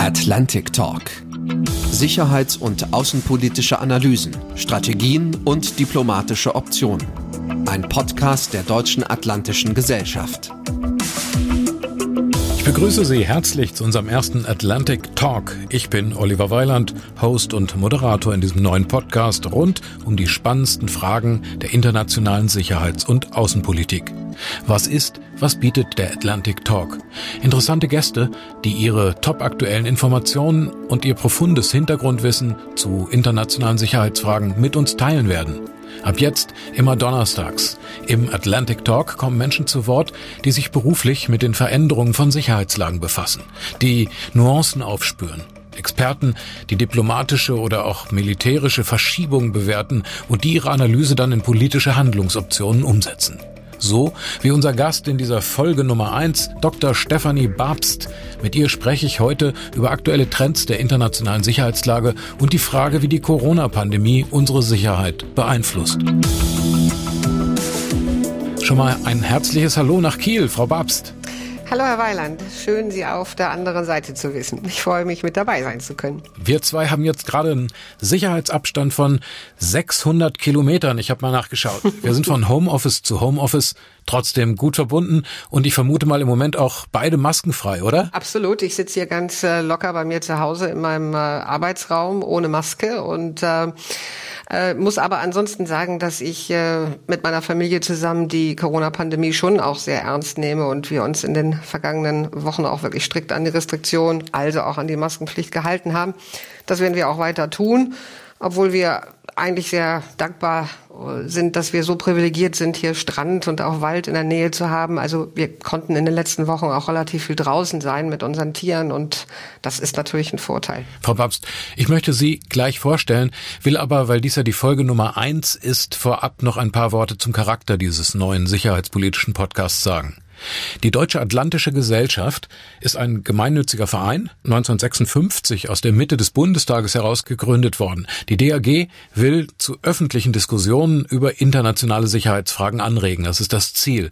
Atlantic Talk. Sicherheits- und außenpolitische Analysen, Strategien und diplomatische Optionen. Ein Podcast der Deutschen Atlantischen Gesellschaft. Ich begrüße Sie herzlich zu unserem ersten Atlantic Talk. Ich bin Oliver Weiland, Host und Moderator in diesem neuen Podcast rund um die spannendsten Fragen der internationalen Sicherheits- und Außenpolitik. Was ist, was bietet der Atlantic Talk? Interessante Gäste, die ihre topaktuellen Informationen und ihr profundes Hintergrundwissen zu internationalen Sicherheitsfragen mit uns teilen werden. Ab jetzt immer donnerstags. Im Atlantic Talk kommen Menschen zu Wort, die sich beruflich mit den Veränderungen von Sicherheitslagen befassen, die Nuancen aufspüren. Experten, die diplomatische oder auch militärische Verschiebungen bewerten und die ihre Analyse dann in politische Handlungsoptionen umsetzen. So wie unser Gast in dieser Folge Nummer eins, Dr. Stephanie Babst. Mit ihr spreche ich heute über aktuelle Trends der internationalen Sicherheitslage und die Frage, wie die Corona-Pandemie unsere Sicherheit beeinflusst. Schon mal ein herzliches Hallo nach Kiel, Frau Babst. Hallo Herr Weiland, schön Sie auf der anderen Seite zu wissen. Ich freue mich, mit dabei sein zu können. Wir zwei haben jetzt gerade einen Sicherheitsabstand von 600 Kilometern. Ich habe mal nachgeschaut. Wir sind von Homeoffice zu Homeoffice trotzdem gut verbunden und ich vermute mal im Moment auch beide maskenfrei, oder? Absolut. Ich sitze hier ganz äh, locker bei mir zu Hause in meinem äh, Arbeitsraum ohne Maske und äh, äh, muss aber ansonsten sagen, dass ich äh, mit meiner Familie zusammen die Corona-Pandemie schon auch sehr ernst nehme und wir uns in den vergangenen Wochen auch wirklich strikt an die Restriktion, also auch an die Maskenpflicht gehalten haben. Das werden wir auch weiter tun, obwohl wir eigentlich sehr dankbar sind, dass wir so privilegiert sind, hier Strand und auch Wald in der Nähe zu haben. Also wir konnten in den letzten Wochen auch relativ viel draußen sein mit unseren Tieren und das ist natürlich ein Vorteil. Frau Babst, ich möchte Sie gleich vorstellen, will aber, weil dies ja die Folge Nummer eins ist, vorab noch ein paar Worte zum Charakter dieses neuen sicherheitspolitischen Podcasts sagen. Die Deutsche Atlantische Gesellschaft ist ein gemeinnütziger Verein, 1956 aus der Mitte des Bundestages heraus gegründet worden. Die DAG will zu öffentlichen Diskussionen über internationale Sicherheitsfragen anregen. Das ist das Ziel.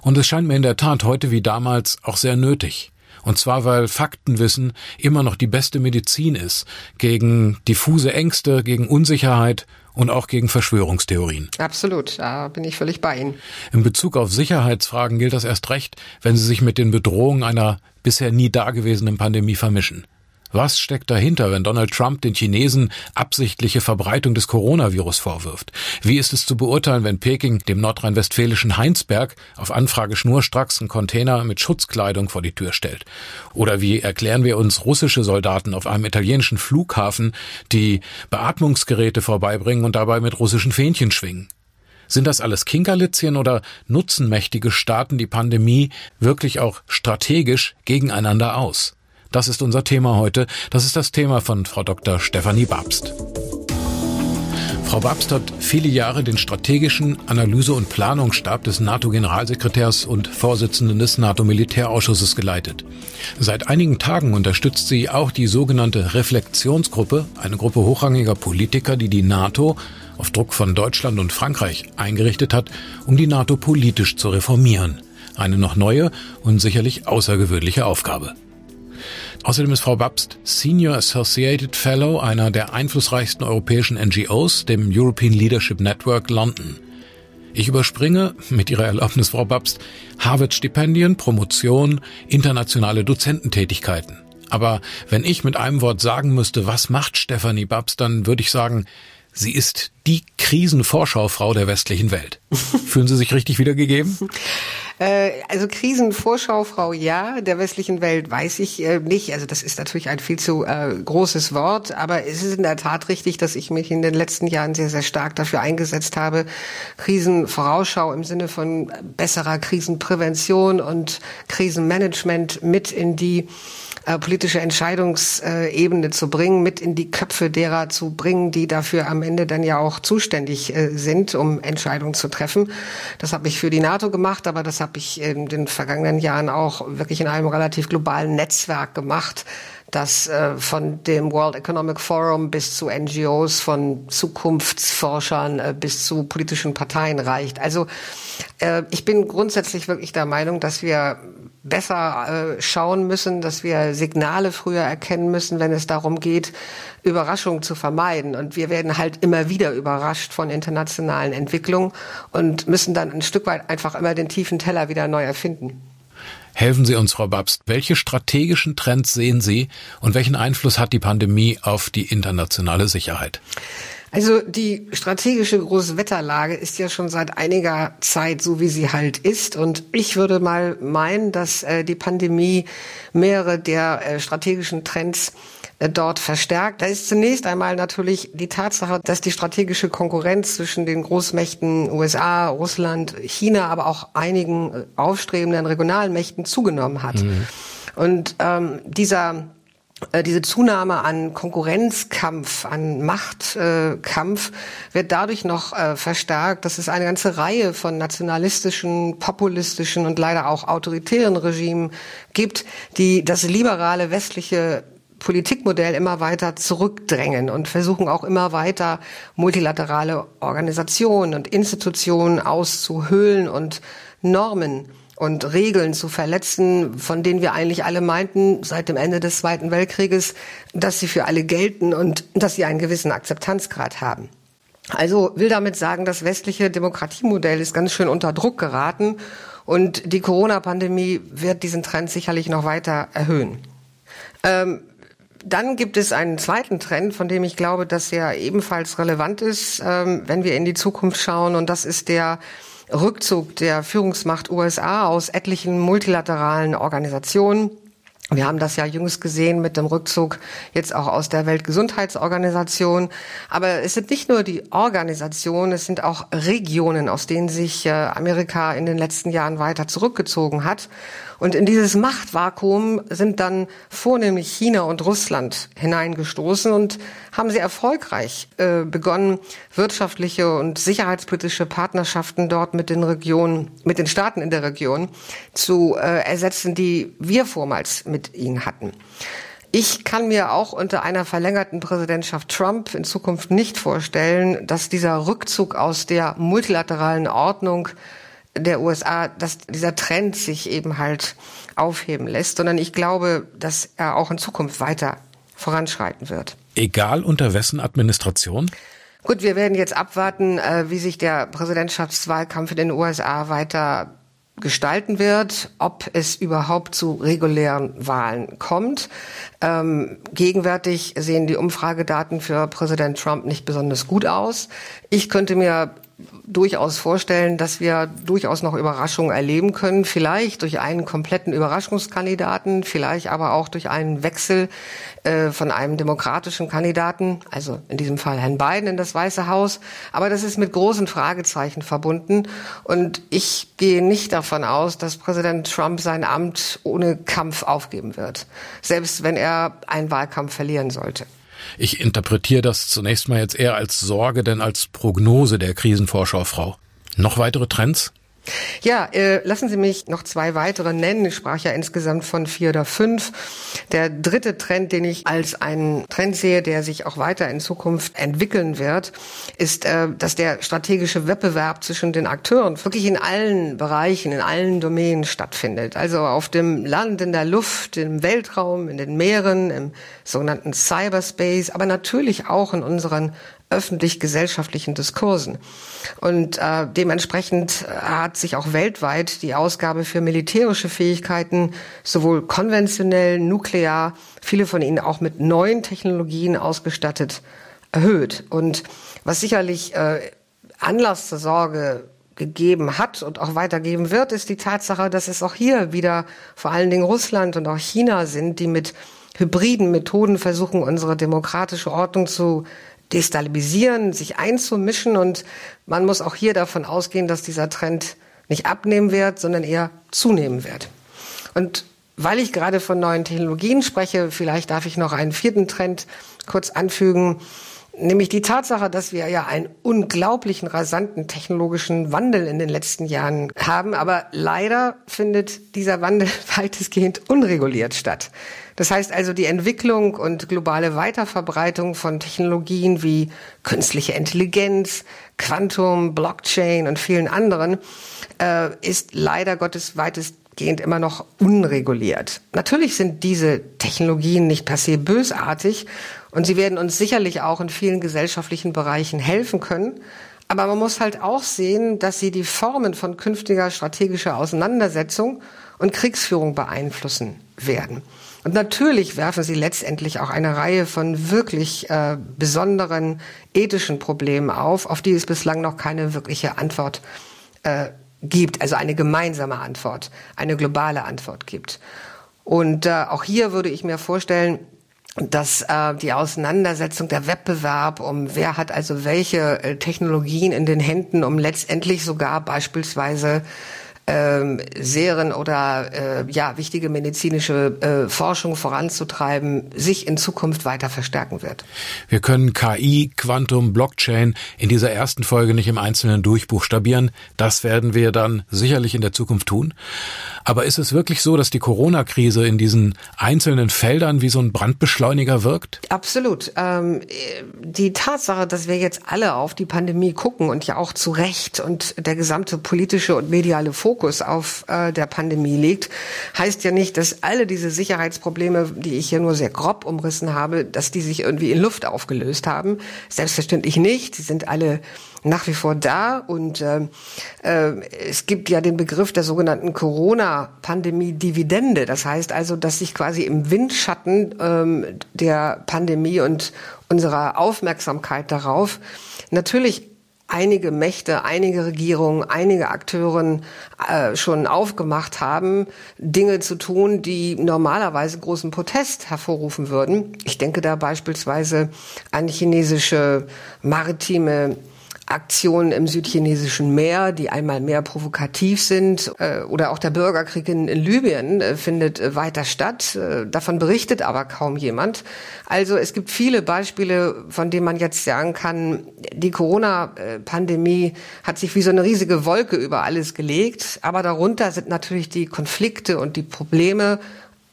Und es scheint mir in der Tat heute wie damals auch sehr nötig. Und zwar, weil Faktenwissen immer noch die beste Medizin ist gegen diffuse Ängste, gegen Unsicherheit und auch gegen Verschwörungstheorien. Absolut, da bin ich völlig bei Ihnen. In Bezug auf Sicherheitsfragen gilt das erst recht, wenn sie sich mit den Bedrohungen einer bisher nie dagewesenen Pandemie vermischen. Was steckt dahinter, wenn Donald Trump den Chinesen absichtliche Verbreitung des Coronavirus vorwirft? Wie ist es zu beurteilen, wenn Peking dem nordrhein-westfälischen Heinsberg auf Anfrage schnurstracks einen Container mit Schutzkleidung vor die Tür stellt? Oder wie erklären wir uns russische Soldaten auf einem italienischen Flughafen, die Beatmungsgeräte vorbeibringen und dabei mit russischen Fähnchen schwingen? Sind das alles Kinkerlitzchen oder nutzen mächtige Staaten die Pandemie wirklich auch strategisch gegeneinander aus? Das ist unser Thema heute. Das ist das Thema von Frau Dr. Stefanie Babst. Frau Babst hat viele Jahre den strategischen Analyse- und Planungsstab des NATO-Generalsekretärs und Vorsitzenden des NATO-Militärausschusses geleitet. Seit einigen Tagen unterstützt sie auch die sogenannte Reflexionsgruppe, eine Gruppe hochrangiger Politiker, die die NATO auf Druck von Deutschland und Frankreich eingerichtet hat, um die NATO politisch zu reformieren. Eine noch neue und sicherlich außergewöhnliche Aufgabe. Außerdem ist Frau Babst Senior Associated Fellow einer der einflussreichsten europäischen NGOs, dem European Leadership Network London. Ich überspringe, mit Ihrer Erlaubnis, Frau Babst, Harvard-Stipendien, Promotion, internationale Dozententätigkeiten. Aber wenn ich mit einem Wort sagen müsste, was macht Stefanie Babst, dann würde ich sagen, sie ist die Krisenvorschaufrau der westlichen Welt. Fühlen Sie sich richtig wiedergegeben? Äh, also Krisenvorschaufrau ja, der westlichen Welt weiß ich äh, nicht. Also das ist natürlich ein viel zu äh, großes Wort, aber es ist in der Tat richtig, dass ich mich in den letzten Jahren sehr, sehr stark dafür eingesetzt habe, Krisenvorausschau im Sinne von besserer Krisenprävention und Krisenmanagement mit in die äh, politische Entscheidungsebene zu bringen, mit in die Köpfe derer zu bringen, die dafür am Ende dann ja auch zuständig äh, sind, um Entscheidungen zu treffen. Das habe ich für die NATO gemacht, aber das habe ich in den vergangenen Jahren auch wirklich in einem relativ globalen Netzwerk gemacht das äh, von dem World Economic Forum bis zu NGOs, von Zukunftsforschern äh, bis zu politischen Parteien reicht. Also äh, ich bin grundsätzlich wirklich der Meinung, dass wir besser äh, schauen müssen, dass wir Signale früher erkennen müssen, wenn es darum geht, Überraschungen zu vermeiden. Und wir werden halt immer wieder überrascht von internationalen Entwicklungen und müssen dann ein Stück weit einfach immer den tiefen Teller wieder neu erfinden. Helfen Sie uns, Frau Babst. Welche strategischen Trends sehen Sie und welchen Einfluss hat die Pandemie auf die internationale Sicherheit? Also die strategische Großwetterlage ist ja schon seit einiger Zeit so, wie sie halt ist. Und ich würde mal meinen, dass äh, die Pandemie mehrere der äh, strategischen Trends äh, dort verstärkt. Da ist zunächst einmal natürlich die Tatsache, dass die strategische Konkurrenz zwischen den Großmächten USA, Russland, China, aber auch einigen äh, aufstrebenden regionalen Mächten zugenommen hat. Mhm. Und ähm, dieser diese Zunahme an Konkurrenzkampf, an Machtkampf äh, wird dadurch noch äh, verstärkt, dass es eine ganze Reihe von nationalistischen, populistischen und leider auch autoritären Regimen gibt, die das liberale westliche Politikmodell immer weiter zurückdrängen und versuchen auch immer weiter multilaterale Organisationen und Institutionen auszuhöhlen und Normen und Regeln zu verletzen, von denen wir eigentlich alle meinten seit dem Ende des Zweiten Weltkrieges, dass sie für alle gelten und dass sie einen gewissen Akzeptanzgrad haben. Also will damit sagen, das westliche Demokratiemodell ist ganz schön unter Druck geraten und die Corona-Pandemie wird diesen Trend sicherlich noch weiter erhöhen. Ähm, dann gibt es einen zweiten Trend, von dem ich glaube, dass er ebenfalls relevant ist, ähm, wenn wir in die Zukunft schauen, und das ist der Rückzug der Führungsmacht USA aus etlichen multilateralen Organisationen. Wir haben das ja jüngst gesehen mit dem Rückzug jetzt auch aus der Weltgesundheitsorganisation. Aber es sind nicht nur die Organisationen, es sind auch Regionen, aus denen sich äh, Amerika in den letzten Jahren weiter zurückgezogen hat. Und in dieses Machtvakuum sind dann vornehmlich China und Russland hineingestoßen und haben sie erfolgreich äh, begonnen, wirtschaftliche und sicherheitspolitische Partnerschaften dort mit den Regionen, mit den Staaten in der Region zu äh, ersetzen, die wir vormals mit ihnen hatten. Ich kann mir auch unter einer verlängerten Präsidentschaft Trump in Zukunft nicht vorstellen, dass dieser Rückzug aus der multilateralen Ordnung der USA, dass dieser Trend sich eben halt aufheben lässt, sondern ich glaube, dass er auch in Zukunft weiter voranschreiten wird. Egal unter wessen Administration? Gut, wir werden jetzt abwarten, äh, wie sich der Präsidentschaftswahlkampf in den USA weiter gestalten wird, ob es überhaupt zu regulären Wahlen kommt. Ähm, gegenwärtig sehen die Umfragedaten für Präsident Trump nicht besonders gut aus. Ich könnte mir durchaus vorstellen, dass wir durchaus noch Überraschungen erleben können. Vielleicht durch einen kompletten Überraschungskandidaten, vielleicht aber auch durch einen Wechsel äh, von einem demokratischen Kandidaten, also in diesem Fall Herrn Biden in das Weiße Haus. Aber das ist mit großen Fragezeichen verbunden. Und ich gehe nicht davon aus, dass Präsident Trump sein Amt ohne Kampf aufgeben wird, selbst wenn er einen Wahlkampf verlieren sollte. Ich interpretiere das zunächst mal jetzt eher als Sorge, denn als Prognose der Krisenvorschau, Noch weitere Trends? Ja, äh, lassen Sie mich noch zwei weitere nennen. Ich sprach ja insgesamt von vier oder fünf. Der dritte Trend, den ich als einen Trend sehe, der sich auch weiter in Zukunft entwickeln wird, ist, äh, dass der strategische Wettbewerb zwischen den Akteuren wirklich in allen Bereichen, in allen Domänen stattfindet. Also auf dem Land, in der Luft, im Weltraum, in den Meeren, im sogenannten Cyberspace, aber natürlich auch in unseren öffentlich-gesellschaftlichen Diskursen. Und äh, dementsprechend hat sich auch weltweit die Ausgabe für militärische Fähigkeiten, sowohl konventionell, nuklear, viele von ihnen auch mit neuen Technologien ausgestattet, erhöht. Und was sicherlich äh, Anlass zur Sorge gegeben hat und auch weitergeben wird, ist die Tatsache, dass es auch hier wieder vor allen Dingen Russland und auch China sind, die mit hybriden Methoden versuchen, unsere demokratische Ordnung zu destabilisieren, sich einzumischen. Und man muss auch hier davon ausgehen, dass dieser Trend nicht abnehmen wird, sondern eher zunehmen wird. Und weil ich gerade von neuen Technologien spreche, vielleicht darf ich noch einen vierten Trend kurz anfügen. Nämlich die Tatsache, dass wir ja einen unglaublichen rasanten technologischen Wandel in den letzten Jahren haben, aber leider findet dieser Wandel weitestgehend unreguliert statt. Das heißt also, die Entwicklung und globale Weiterverbreitung von Technologien wie künstliche Intelligenz, Quantum, Blockchain und vielen anderen äh, ist leider Gottes weitestgehend immer noch unreguliert. Natürlich sind diese Technologien nicht per se bösartig und sie werden uns sicherlich auch in vielen gesellschaftlichen Bereichen helfen können. Aber man muss halt auch sehen, dass sie die Formen von künftiger strategischer Auseinandersetzung und Kriegsführung beeinflussen werden. Und natürlich werfen sie letztendlich auch eine Reihe von wirklich äh, besonderen ethischen Problemen auf, auf die es bislang noch keine wirkliche Antwort äh, gibt, also eine gemeinsame Antwort, eine globale Antwort gibt. Und äh, auch hier würde ich mir vorstellen, dass äh, die Auseinandersetzung, der Wettbewerb um wer hat also welche äh, Technologien in den Händen, um letztendlich sogar beispielsweise ähm, Serien oder äh, ja wichtige medizinische äh, Forschung voranzutreiben, sich in Zukunft weiter verstärken wird. Wir können KI, Quantum, Blockchain in dieser ersten Folge nicht im Einzelnen durchbuchstabieren. Das werden wir dann sicherlich in der Zukunft tun. Aber ist es wirklich so, dass die Corona-Krise in diesen einzelnen Feldern wie so ein Brandbeschleuniger wirkt? Absolut. Ähm, die Tatsache, dass wir jetzt alle auf die Pandemie gucken und ja auch zu Recht und der gesamte politische und mediale Fokus auf äh, der Pandemie liegt, heißt ja nicht, dass alle diese Sicherheitsprobleme, die ich hier nur sehr grob umrissen habe, dass die sich irgendwie in Luft aufgelöst haben. Selbstverständlich nicht. Sie sind alle nach wie vor da und äh, äh, es gibt ja den Begriff der sogenannten Corona-Pandemie-Dividende. Das heißt also, dass sich quasi im Windschatten ähm, der Pandemie und unserer Aufmerksamkeit darauf natürlich einige Mächte, einige Regierungen, einige Akteuren äh, schon aufgemacht haben, Dinge zu tun, die normalerweise großen Protest hervorrufen würden. Ich denke da beispielsweise an chinesische maritime Aktionen im südchinesischen Meer, die einmal mehr provokativ sind, äh, oder auch der Bürgerkrieg in, Libyen äh, findet äh, weiter statt. Davon berichtet aber kaum jemand. Also es gibt viele Beispiele, von denen man jetzt sagen kann, die Corona-Pandemie hat sich wie so eine riesige Wolke über alles gelegt, aber darunter sind natürlich die Konflikte und die Probleme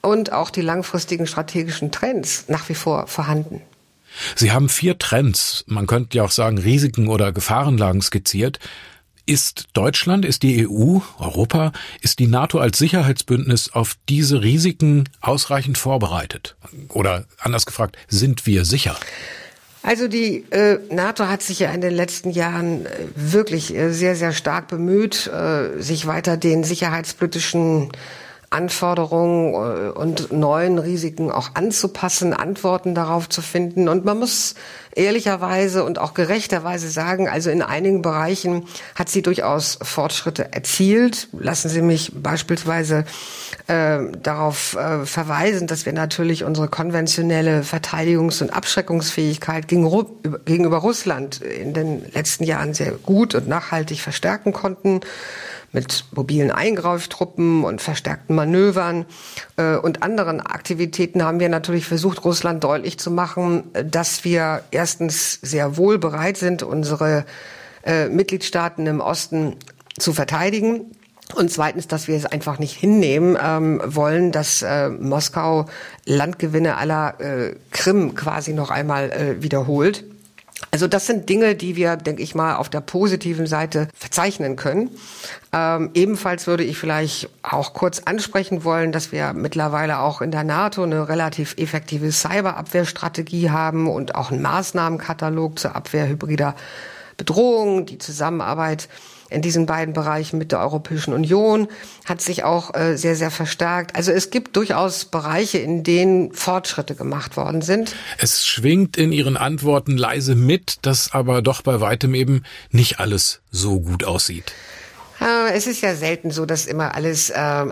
und auch die langfristigen strategischen Trends nach wie vor vorhanden. Sie haben vier Trends, man könnte ja auch sagen Risiken oder Gefahrenlagen skizziert. Ist Deutschland, ist die EU, Europa, ist die NATO als Sicherheitsbündnis auf diese Risiken ausreichend vorbereitet? Oder anders gefragt, sind wir sicher? Also die äh, NATO hat sich ja in den letzten Jahren äh, wirklich äh, sehr, sehr stark bemüht, äh, sich weiter den sicherheitspolitischen Anforderungen äh, und neuen Risiken auch anzupassen, Antworten darauf zu finden. Und man muss ehrlicherweise und auch gerechterweise sagen, also in einigen Bereichen hat sie durchaus Fortschritte erzielt. Lassen Sie mich beispielsweise äh, darauf äh, verweisen, dass wir natürlich unsere konventionelle Verteidigungs- und Abschreckungsfähigkeit gegenüber Russland in den letzten Jahren sehr gut und nachhaltig verstärken konnten mit mobilen Eingreiftruppen und verstärkten Manövern äh, und anderen Aktivitäten haben wir natürlich versucht, Russland deutlich zu machen, dass wir erstens sehr wohl bereit sind, unsere äh, Mitgliedstaaten im Osten zu verteidigen. Und zweitens, dass wir es einfach nicht hinnehmen ähm, wollen, dass äh, Moskau Landgewinne aller äh, Krim quasi noch einmal äh, wiederholt. Also das sind Dinge, die wir, denke ich mal, auf der positiven Seite verzeichnen können. Ähm, ebenfalls würde ich vielleicht auch kurz ansprechen wollen, dass wir mittlerweile auch in der NATO eine relativ effektive Cyberabwehrstrategie haben und auch einen Maßnahmenkatalog zur Abwehr hybrider Bedrohungen, die Zusammenarbeit in diesen beiden Bereichen mit der Europäischen Union hat sich auch äh, sehr, sehr verstärkt. Also es gibt durchaus Bereiche, in denen Fortschritte gemacht worden sind. Es schwingt in Ihren Antworten leise mit, dass aber doch bei weitem eben nicht alles so gut aussieht. Äh, es ist ja selten so, dass immer alles, äh,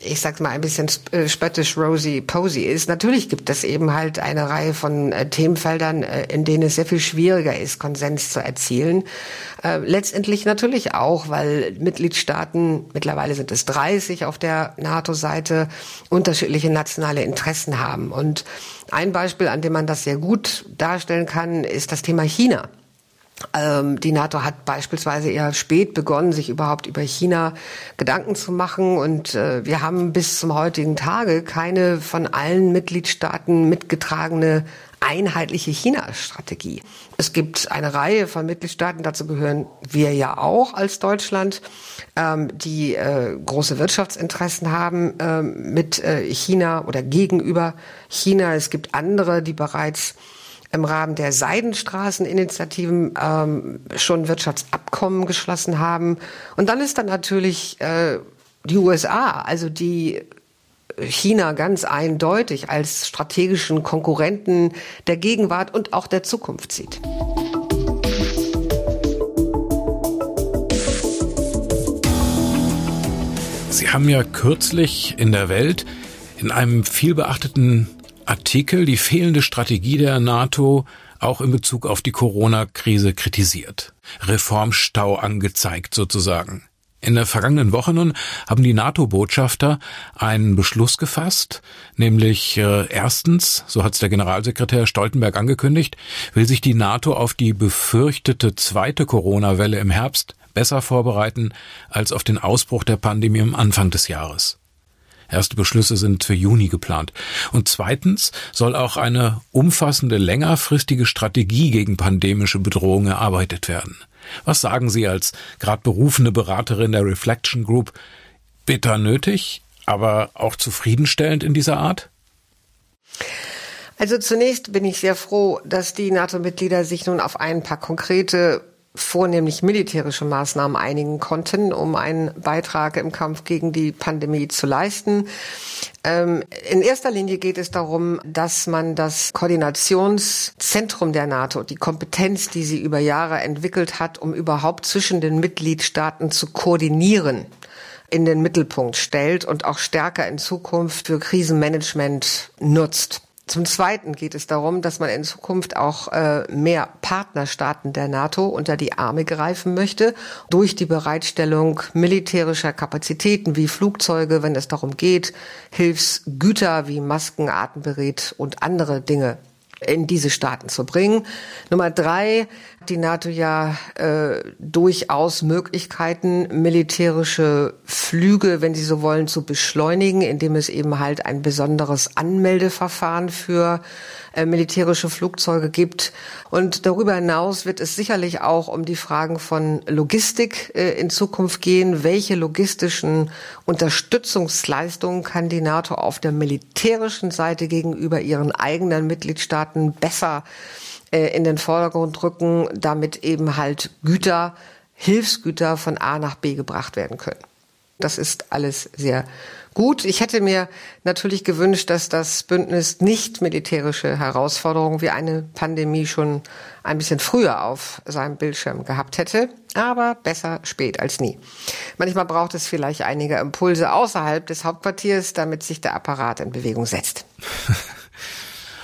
ich sag's mal, ein bisschen äh, spöttisch rosy posy ist. Natürlich gibt es eben halt eine Reihe von Themenfeldern, in denen es sehr viel schwieriger ist, Konsens zu erzielen. Letztendlich natürlich auch, weil Mitgliedstaaten, mittlerweile sind es 30 auf der NATO-Seite, unterschiedliche nationale Interessen haben. Und ein Beispiel, an dem man das sehr gut darstellen kann, ist das Thema China. Ähm, die NATO hat beispielsweise eher spät begonnen, sich überhaupt über China Gedanken zu machen. Und äh, wir haben bis zum heutigen Tage keine von allen Mitgliedstaaten mitgetragene einheitliche China-Strategie. Es gibt eine Reihe von Mitgliedstaaten, dazu gehören wir ja auch als Deutschland, ähm, die äh, große Wirtschaftsinteressen haben äh, mit äh, China oder gegenüber China. Es gibt andere, die bereits im Rahmen der Seidenstraßeninitiativen ähm, schon Wirtschaftsabkommen geschlossen haben. Und dann ist dann natürlich äh, die USA, also die China ganz eindeutig als strategischen Konkurrenten der Gegenwart und auch der Zukunft sieht. Sie haben ja kürzlich in der Welt in einem vielbeachteten Artikel die fehlende Strategie der NATO auch in Bezug auf die Corona-Krise kritisiert. Reformstau angezeigt sozusagen. In der vergangenen Woche nun haben die NATO-Botschafter einen Beschluss gefasst, nämlich äh, erstens, so hat es der Generalsekretär Stoltenberg angekündigt, will sich die NATO auf die befürchtete zweite Corona-Welle im Herbst besser vorbereiten als auf den Ausbruch der Pandemie am Anfang des Jahres. Erste Beschlüsse sind für Juni geplant. Und zweitens soll auch eine umfassende längerfristige Strategie gegen pandemische Bedrohungen erarbeitet werden. Was sagen Sie als gerade berufene Beraterin der Reflection Group? Bitter nötig, aber auch zufriedenstellend in dieser Art? Also zunächst bin ich sehr froh, dass die NATO-Mitglieder sich nun auf ein paar konkrete vornehmlich militärische Maßnahmen einigen konnten, um einen Beitrag im Kampf gegen die Pandemie zu leisten. Ähm, in erster Linie geht es darum, dass man das Koordinationszentrum der NATO, die Kompetenz, die sie über Jahre entwickelt hat, um überhaupt zwischen den Mitgliedstaaten zu koordinieren, in den Mittelpunkt stellt und auch stärker in Zukunft für Krisenmanagement nutzt. Zum Zweiten geht es darum, dass man in Zukunft auch äh, mehr Partnerstaaten der NATO unter die Arme greifen möchte, durch die Bereitstellung militärischer Kapazitäten wie Flugzeuge, wenn es darum geht, Hilfsgüter wie Masken, Atemberät und andere Dinge in diese Staaten zu bringen. Nummer drei, die NATO ja äh, durchaus Möglichkeiten, militärische Flüge, wenn Sie so wollen, zu beschleunigen, indem es eben halt ein besonderes Anmeldeverfahren für äh, militärische Flugzeuge gibt. Und darüber hinaus wird es sicherlich auch um die Fragen von Logistik äh, in Zukunft gehen. Welche logistischen Unterstützungsleistungen kann die NATO auf der militärischen Seite gegenüber ihren eigenen Mitgliedstaaten besser äh, in den Vordergrund rücken, damit eben halt Güter, Hilfsgüter von A nach B gebracht werden können. Das ist alles sehr gut. Ich hätte mir natürlich gewünscht, dass das Bündnis nicht militärische Herausforderungen wie eine Pandemie schon ein bisschen früher auf seinem Bildschirm gehabt hätte. Aber besser spät als nie. Manchmal braucht es vielleicht einige Impulse außerhalb des Hauptquartiers, damit sich der Apparat in Bewegung setzt.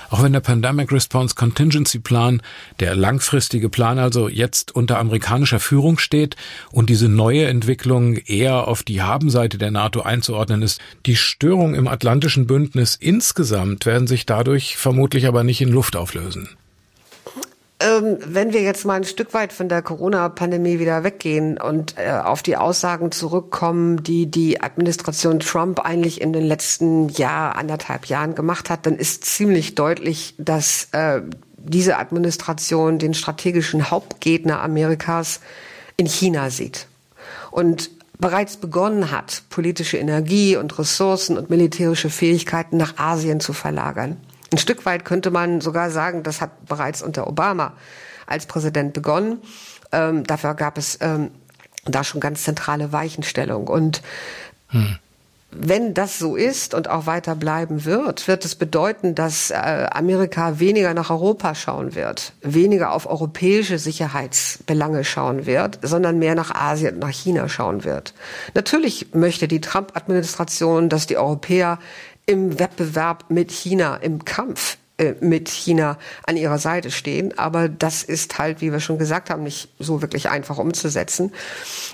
Auch wenn der Pandemic Response Contingency Plan, der langfristige Plan also jetzt unter amerikanischer Führung steht und diese neue Entwicklung eher auf die Habenseite der NATO einzuordnen ist, die Störungen im Atlantischen Bündnis insgesamt werden sich dadurch vermutlich aber nicht in Luft auflösen. Ähm, wenn wir jetzt mal ein Stück weit von der Corona-Pandemie wieder weggehen und äh, auf die Aussagen zurückkommen, die die Administration Trump eigentlich in den letzten Jahr, anderthalb Jahren gemacht hat, dann ist ziemlich deutlich, dass äh, diese Administration den strategischen Hauptgegner Amerikas in China sieht. Und bereits begonnen hat, politische Energie und Ressourcen und militärische Fähigkeiten nach Asien zu verlagern. Ein Stück weit könnte man sogar sagen, das hat bereits unter Obama als Präsident begonnen. Ähm, dafür gab es ähm, da schon ganz zentrale Weichenstellung. Und hm. wenn das so ist und auch weiter bleiben wird, wird es bedeuten, dass äh, Amerika weniger nach Europa schauen wird, weniger auf europäische Sicherheitsbelange schauen wird, sondern mehr nach Asien und nach China schauen wird. Natürlich möchte die Trump-Administration, dass die Europäer im Wettbewerb mit China, im Kampf äh, mit China an ihrer Seite stehen. Aber das ist halt, wie wir schon gesagt haben, nicht so wirklich einfach umzusetzen.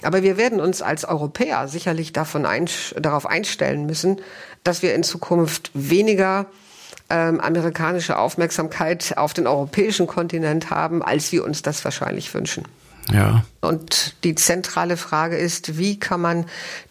Aber wir werden uns als Europäer sicherlich davon ein, darauf einstellen müssen, dass wir in Zukunft weniger ähm, amerikanische Aufmerksamkeit auf den europäischen Kontinent haben, als wir uns das wahrscheinlich wünschen. Ja. Und die zentrale Frage ist, wie kann man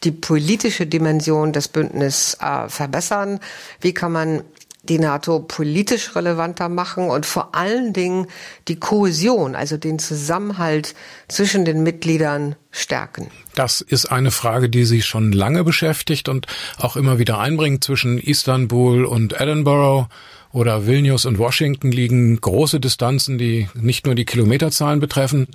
die politische Dimension des Bündnisses äh, verbessern? Wie kann man die NATO politisch relevanter machen und vor allen Dingen die Kohäsion, also den Zusammenhalt zwischen den Mitgliedern stärken. Das ist eine Frage, die sich schon lange beschäftigt und auch immer wieder einbringt. Zwischen Istanbul und Edinburgh oder Vilnius und Washington liegen große Distanzen, die nicht nur die Kilometerzahlen betreffen.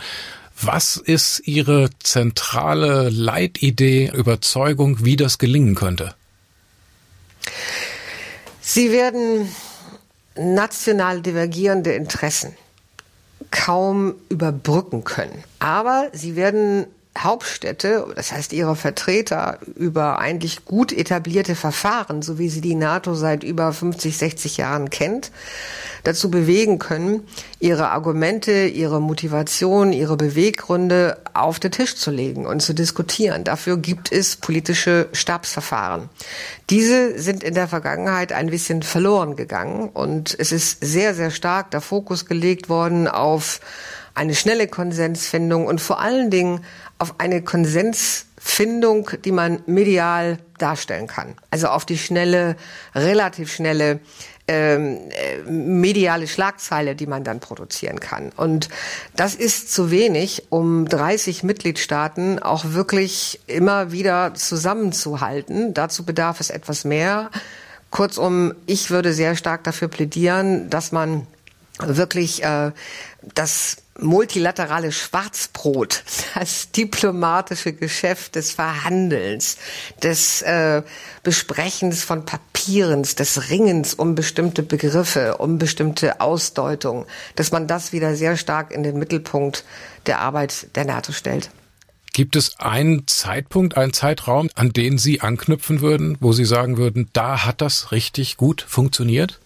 Was ist Ihre zentrale Leitidee, Überzeugung, wie das gelingen könnte? Sie werden national divergierende Interessen kaum überbrücken können. Aber sie werden Hauptstädte, das heißt ihre Vertreter, über eigentlich gut etablierte Verfahren, so wie sie die NATO seit über 50, 60 Jahren kennt, dazu bewegen können, ihre Argumente, ihre Motivation, ihre Beweggründe auf den Tisch zu legen und zu diskutieren. Dafür gibt es politische Stabsverfahren. Diese sind in der Vergangenheit ein bisschen verloren gegangen und es ist sehr, sehr stark der Fokus gelegt worden auf eine schnelle Konsensfindung und vor allen Dingen auf eine Konsensfindung, die man medial darstellen kann. Also auf die schnelle, relativ schnelle ähm, äh, mediale Schlagzeile, die man dann produzieren kann. Und das ist zu wenig, um 30 Mitgliedstaaten auch wirklich immer wieder zusammenzuhalten. Dazu bedarf es etwas mehr. Kurzum, ich würde sehr stark dafür plädieren, dass man wirklich äh, das multilaterale Schwarzbrot, das diplomatische Geschäft des Verhandelns, des äh, Besprechens von Papierens, des Ringens um bestimmte Begriffe, um bestimmte Ausdeutungen, dass man das wieder sehr stark in den Mittelpunkt der Arbeit der NATO stellt. Gibt es einen Zeitpunkt, einen Zeitraum, an den Sie anknüpfen würden, wo Sie sagen würden, da hat das richtig gut funktioniert?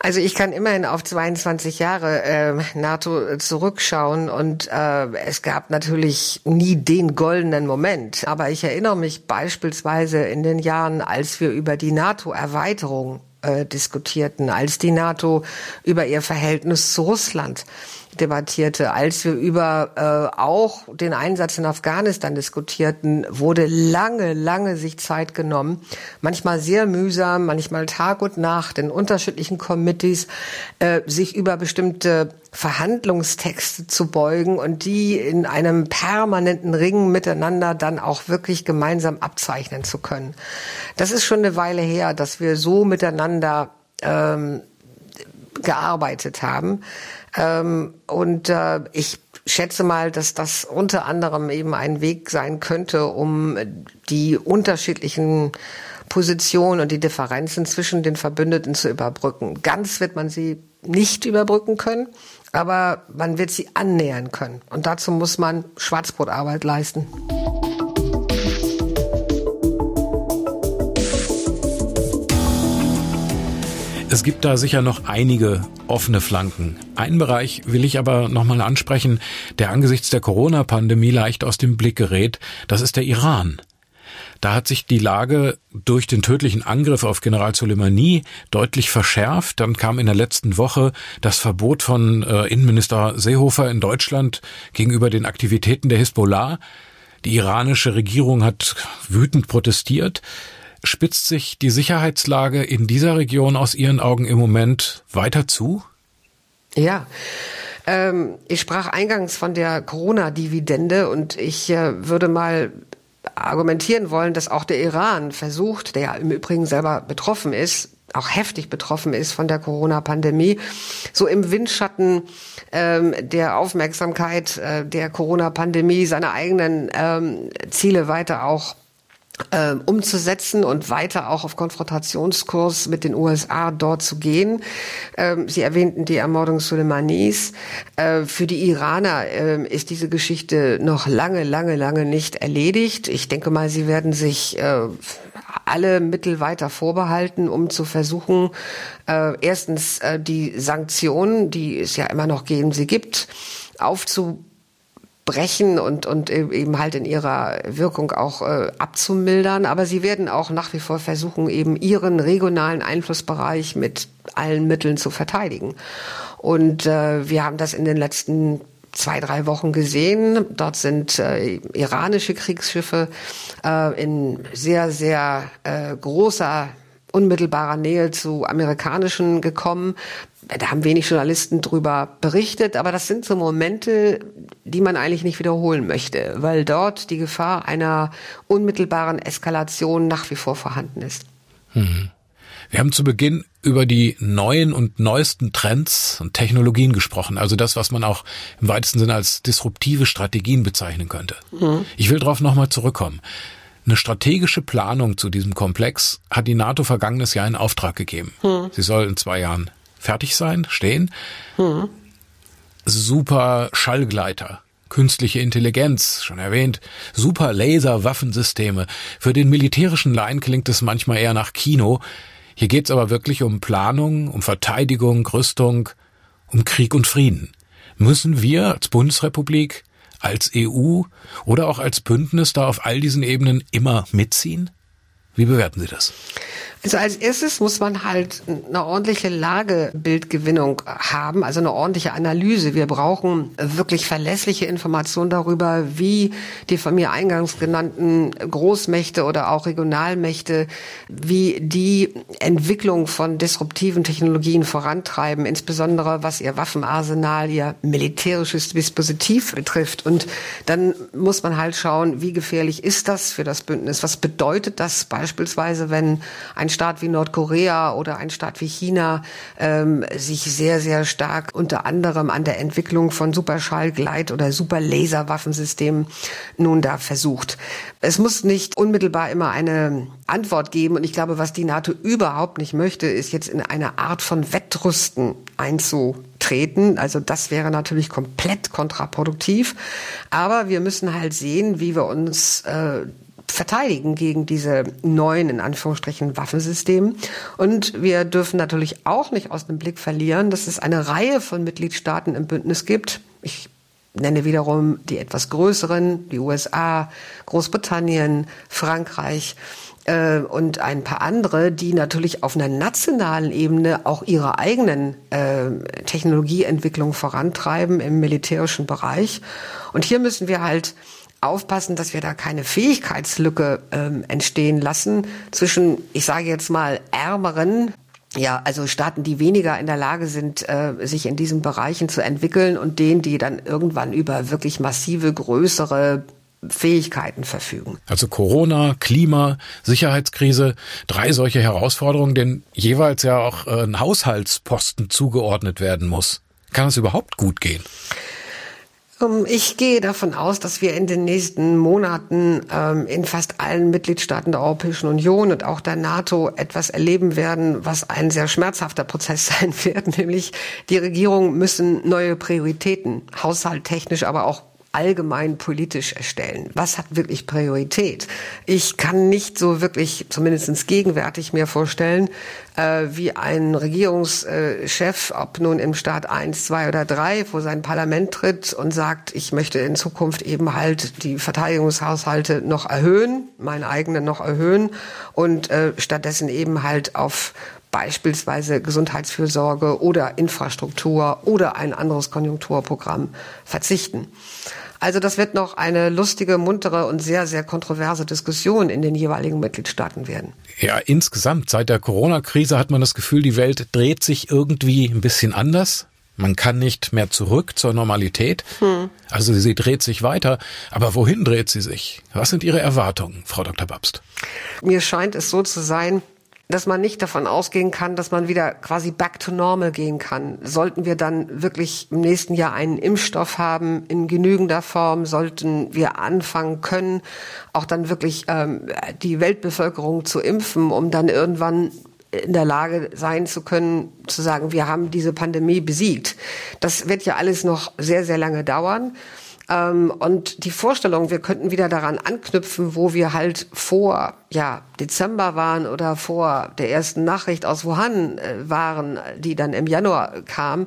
Also ich kann immerhin auf 22 Jahre äh, NATO zurückschauen und äh, es gab natürlich nie den goldenen Moment. Aber ich erinnere mich beispielsweise in den Jahren, als wir über die NATO-Erweiterung äh, diskutierten, als die NATO über ihr Verhältnis zu Russland debattierte, als wir über äh, auch den Einsatz in Afghanistan diskutierten, wurde lange, lange sich Zeit genommen, manchmal sehr mühsam, manchmal Tag und Nacht in unterschiedlichen Committees, äh, sich über bestimmte Verhandlungstexte zu beugen und die in einem permanenten Ringen miteinander dann auch wirklich gemeinsam abzeichnen zu können. Das ist schon eine Weile her, dass wir so miteinander ähm, gearbeitet haben. Ähm, und äh, ich schätze mal, dass das unter anderem eben ein Weg sein könnte, um die unterschiedlichen Positionen und die Differenzen zwischen den Verbündeten zu überbrücken. Ganz wird man sie nicht überbrücken können, aber man wird sie annähern können. Und dazu muss man Schwarzbrotarbeit leisten. Es gibt da sicher noch einige offene Flanken. Einen Bereich will ich aber nochmal ansprechen, der angesichts der Corona-Pandemie leicht aus dem Blick gerät. Das ist der Iran. Da hat sich die Lage durch den tödlichen Angriff auf General Soleimani deutlich verschärft. Dann kam in der letzten Woche das Verbot von äh, Innenminister Seehofer in Deutschland gegenüber den Aktivitäten der Hisbollah. Die iranische Regierung hat wütend protestiert. Spitzt sich die Sicherheitslage in dieser Region aus Ihren Augen im Moment weiter zu? Ja. Ähm, ich sprach eingangs von der Corona-Dividende und ich äh, würde mal argumentieren wollen, dass auch der Iran versucht, der ja im Übrigen selber betroffen ist, auch heftig betroffen ist von der Corona-Pandemie, so im Windschatten ähm, der Aufmerksamkeit äh, der Corona-Pandemie seine eigenen ähm, Ziele weiter auch äh, umzusetzen und weiter auch auf Konfrontationskurs mit den USA dort zu gehen. Ähm, Sie erwähnten die Ermordung Soleimanis. Äh, für die Iraner äh, ist diese Geschichte noch lange, lange, lange nicht erledigt. Ich denke mal, sie werden sich äh, alle Mittel weiter vorbehalten, um zu versuchen, äh, erstens die Sanktionen, die es ja immer noch geben, sie gibt, aufzu brechen und, und eben halt in ihrer Wirkung auch äh, abzumildern. Aber sie werden auch nach wie vor versuchen, eben ihren regionalen Einflussbereich mit allen Mitteln zu verteidigen. Und äh, wir haben das in den letzten zwei, drei Wochen gesehen. Dort sind äh, iranische Kriegsschiffe äh, in sehr, sehr äh, großer unmittelbarer Nähe zu amerikanischen gekommen. Da haben wenig Journalisten drüber berichtet, aber das sind so Momente, die man eigentlich nicht wiederholen möchte, weil dort die Gefahr einer unmittelbaren Eskalation nach wie vor vorhanden ist. Mhm. Wir haben zu Beginn über die neuen und neuesten Trends und Technologien gesprochen, also das, was man auch im weitesten Sinne als disruptive Strategien bezeichnen könnte. Mhm. Ich will darauf nochmal zurückkommen. Eine strategische Planung zu diesem Komplex hat die NATO vergangenes Jahr in Auftrag gegeben. Hm. Sie soll in zwei Jahren fertig sein, stehen. Hm. Super Schallgleiter, künstliche Intelligenz, schon erwähnt, super Laser-Waffensysteme. Für den militärischen Laien klingt es manchmal eher nach Kino. Hier geht's aber wirklich um Planung, um Verteidigung, Rüstung, um Krieg und Frieden. Müssen wir als Bundesrepublik als EU oder auch als Bündnis da auf all diesen Ebenen immer mitziehen? Wie bewerten Sie das? Also als erstes muss man halt eine ordentliche Lagebildgewinnung haben, also eine ordentliche Analyse. Wir brauchen wirklich verlässliche Informationen darüber, wie die von mir eingangs genannten Großmächte oder auch Regionalmächte, wie die Entwicklung von disruptiven Technologien vorantreiben, insbesondere was ihr Waffenarsenal, ihr militärisches Dispositiv betrifft. Und dann muss man halt schauen, wie gefährlich ist das für das Bündnis? Was bedeutet das beispielsweise, wenn ein ein Staat wie Nordkorea oder ein Staat wie China ähm, sich sehr, sehr stark unter anderem an der Entwicklung von Superschallgleit- oder Superlaserwaffensystemen nun da versucht. Es muss nicht unmittelbar immer eine Antwort geben. Und ich glaube, was die NATO überhaupt nicht möchte, ist jetzt in eine Art von Wettrüsten einzutreten. Also das wäre natürlich komplett kontraproduktiv. Aber wir müssen halt sehen, wie wir uns äh, verteidigen gegen diese neuen, in Anführungsstrichen, Waffensysteme. Und wir dürfen natürlich auch nicht aus dem Blick verlieren, dass es eine Reihe von Mitgliedstaaten im Bündnis gibt. Ich nenne wiederum die etwas größeren, die USA, Großbritannien, Frankreich äh, und ein paar andere, die natürlich auf einer nationalen Ebene auch ihre eigenen äh, Technologieentwicklung vorantreiben im militärischen Bereich. Und hier müssen wir halt aufpassen, dass wir da keine Fähigkeitslücke ähm, entstehen lassen zwischen, ich sage jetzt mal, ärmeren ja, also Staaten, die weniger in der Lage sind, äh, sich in diesen Bereichen zu entwickeln und denen, die dann irgendwann über wirklich massive, größere Fähigkeiten verfügen. Also Corona, Klima, Sicherheitskrise, drei solche Herausforderungen, denen jeweils ja auch äh, ein Haushaltsposten zugeordnet werden muss. Kann es überhaupt gut gehen? Ähm, ich gehe davon aus, dass wir in den nächsten Monaten ähm, in fast allen Mitgliedstaaten der Europäischen Union und auch der NATO etwas erleben werden, was ein sehr schmerzhafter Prozess sein wird, nämlich die Regierungen müssen neue Prioritäten, haushalttechnisch, aber auch allgemein politisch erstellen. Was hat wirklich Priorität? Ich kann nicht so wirklich, zumindest gegenwärtig mir vorstellen, äh, wie ein Regierungschef, ob nun im Staat 1, 2 oder 3, vor sein Parlament tritt und sagt, ich möchte in Zukunft eben halt die Verteidigungshaushalte noch erhöhen, meine eigenen noch erhöhen und äh, stattdessen eben halt auf beispielsweise Gesundheitsfürsorge oder Infrastruktur oder ein anderes Konjunkturprogramm verzichten. Also das wird noch eine lustige, muntere und sehr, sehr kontroverse Diskussion in den jeweiligen Mitgliedstaaten werden. Ja, insgesamt seit der Corona-Krise hat man das Gefühl, die Welt dreht sich irgendwie ein bisschen anders. Man kann nicht mehr zurück zur Normalität. Hm. Also sie dreht sich weiter. Aber wohin dreht sie sich? Was sind Ihre Erwartungen, Frau Dr. Babst? Mir scheint es so zu sein, dass man nicht davon ausgehen kann, dass man wieder quasi back to normal gehen kann. Sollten wir dann wirklich im nächsten Jahr einen Impfstoff haben in genügender Form, sollten wir anfangen können, auch dann wirklich ähm, die Weltbevölkerung zu impfen, um dann irgendwann in der Lage sein zu können, zu sagen, wir haben diese Pandemie besiegt. Das wird ja alles noch sehr, sehr lange dauern. Ähm, und die Vorstellung, wir könnten wieder daran anknüpfen, wo wir halt vor ja, Dezember waren oder vor der ersten Nachricht aus Wuhan äh, waren, die dann im Januar kam,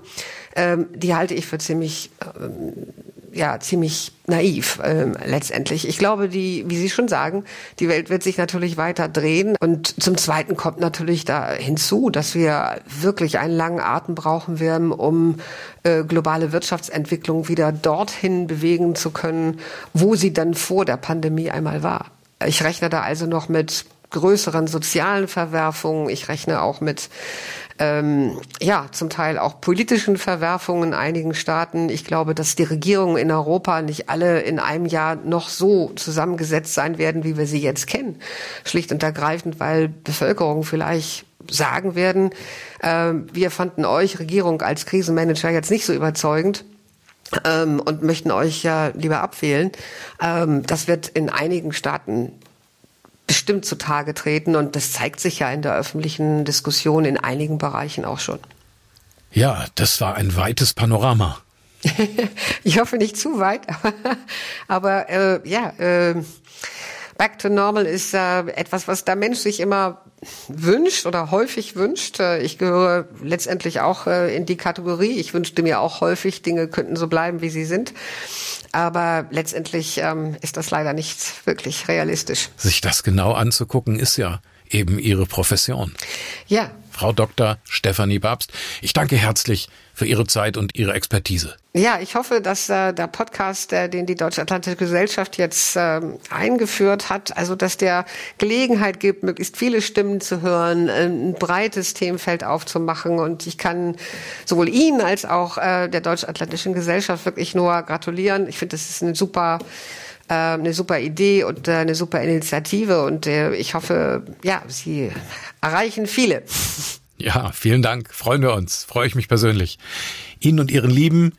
ähm, die halte ich für ziemlich ähm, ja ziemlich naiv ähm, letztendlich. Ich glaube, die, wie Sie schon sagen, die Welt wird sich natürlich weiter drehen. Und zum Zweiten kommt natürlich da hinzu, dass wir wirklich einen langen Atem brauchen werden, um äh, globale Wirtschaftsentwicklung wieder dorthin bewegen zu können, wo sie dann vor der Pandemie einmal war. Ich rechne da also noch mit größeren sozialen Verwerfungen. Ich rechne auch mit ähm, ja zum Teil auch politischen Verwerfungen in einigen Staaten. Ich glaube, dass die Regierungen in Europa nicht alle in einem Jahr noch so zusammengesetzt sein werden, wie wir sie jetzt kennen. Schlicht und ergreifend, weil Bevölkerung vielleicht sagen werden, äh, wir fanden euch Regierung als Krisenmanager jetzt nicht so überzeugend ähm, und möchten euch ja lieber abwählen. Ähm, das wird in einigen Staaten bestimmt zutage treten. Und das zeigt sich ja in der öffentlichen Diskussion in einigen Bereichen auch schon. Ja, das war ein weites Panorama. ich hoffe nicht zu weit, aber äh, ja, äh, Back to Normal ist äh, etwas, was der Mensch sich immer wünscht oder häufig wünscht. Äh, ich gehöre letztendlich auch äh, in die Kategorie. Ich wünschte mir auch häufig, Dinge könnten so bleiben, wie sie sind. Aber letztendlich ähm, ist das leider nicht wirklich realistisch. Sich das genau anzugucken, ist ja eben Ihre Profession. Ja. Frau Dr. Stefanie Babst, ich danke herzlich für Ihre Zeit und Ihre Expertise. Ja, ich hoffe, dass äh, der Podcast, äh, den die Deutsche Atlantische Gesellschaft jetzt äh, eingeführt hat, also dass der Gelegenheit gibt, möglichst viele Stimmen zu hören, äh, ein breites Themenfeld aufzumachen. Und ich kann sowohl Ihnen als auch äh, der Deutsch Atlantischen Gesellschaft wirklich nur gratulieren. Ich finde, das ist eine super äh, eine super Idee und äh, eine super Initiative und äh, ich hoffe, ja, Sie erreichen viele. Ja, vielen Dank. Freuen wir uns. Freue ich mich persönlich. Ihnen und Ihren Lieben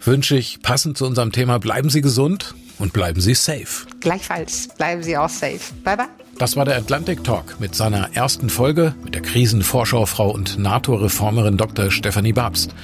wünsche ich passend zu unserem Thema, bleiben Sie gesund und bleiben Sie safe. Gleichfalls bleiben Sie auch safe. Bye bye. Das war der Atlantic Talk mit seiner ersten Folge mit der Krisenvorschaufrau und NATO-Reformerin Dr. Stefanie Babst.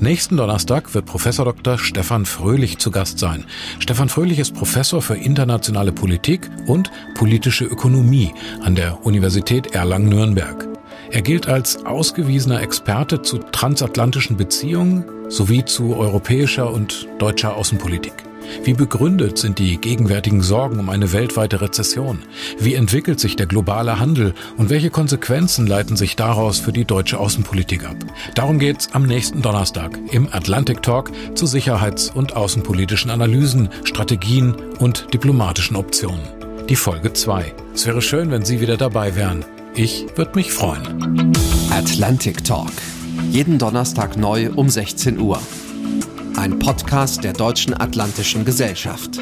Nächsten Donnerstag wird Professor Dr. Stefan Fröhlich zu Gast sein. Stefan Fröhlich ist Professor für internationale Politik und politische Ökonomie an der Universität Erlangen-Nürnberg. Er gilt als ausgewiesener Experte zu transatlantischen Beziehungen sowie zu europäischer und deutscher Außenpolitik. Wie begründet sind die gegenwärtigen Sorgen um eine weltweite Rezession? Wie entwickelt sich der globale Handel und welche Konsequenzen leiten sich daraus für die deutsche Außenpolitik ab? Darum geht's am nächsten Donnerstag im Atlantic Talk zu sicherheits- und außenpolitischen Analysen, Strategien und diplomatischen Optionen. Die Folge 2. Es wäre schön, wenn Sie wieder dabei wären. Ich würde mich freuen. Atlantic Talk. Jeden Donnerstag neu um 16 Uhr. Ein Podcast der Deutschen Atlantischen Gesellschaft.